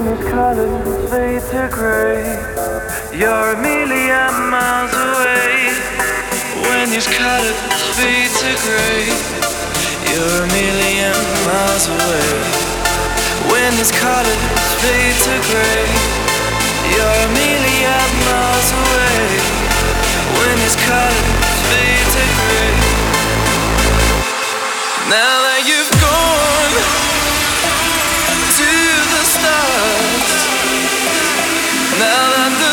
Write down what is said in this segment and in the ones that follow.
many colors fade to gray. You're a million miles away. When these colors fade to gray, you're a million miles away. When these colors fade to gray, you're a million miles away. When these colors fade to gray. Now that you've gone. Now that the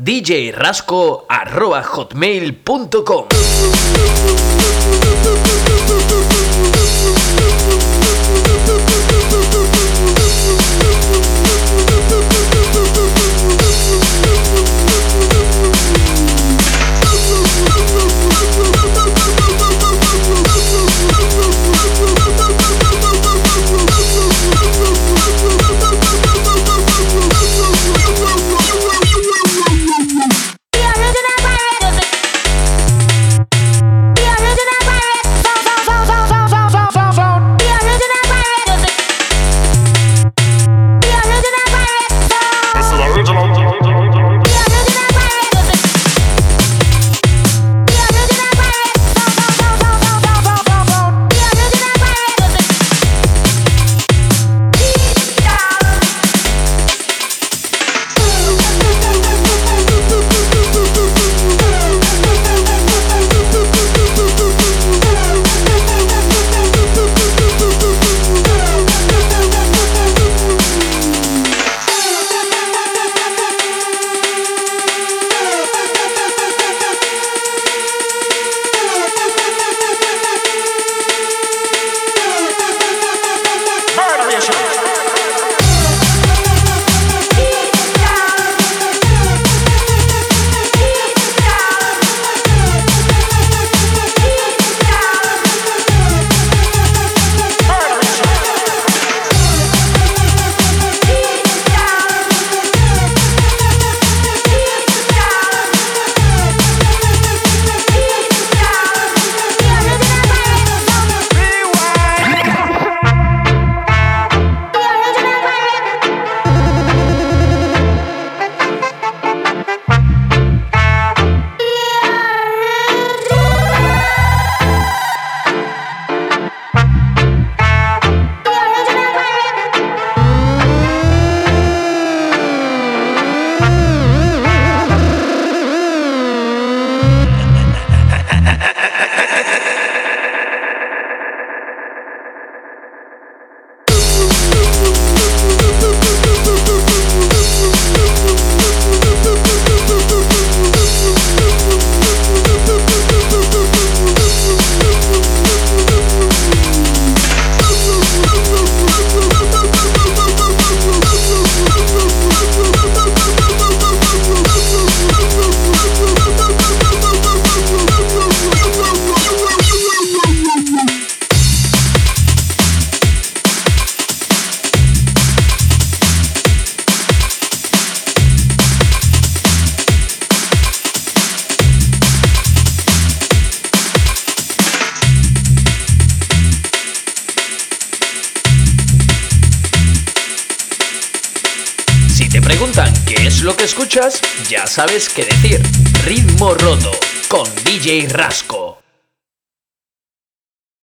djrasco.hotmail.com sabes qué decir. Ritmo roto con DJ Rasco.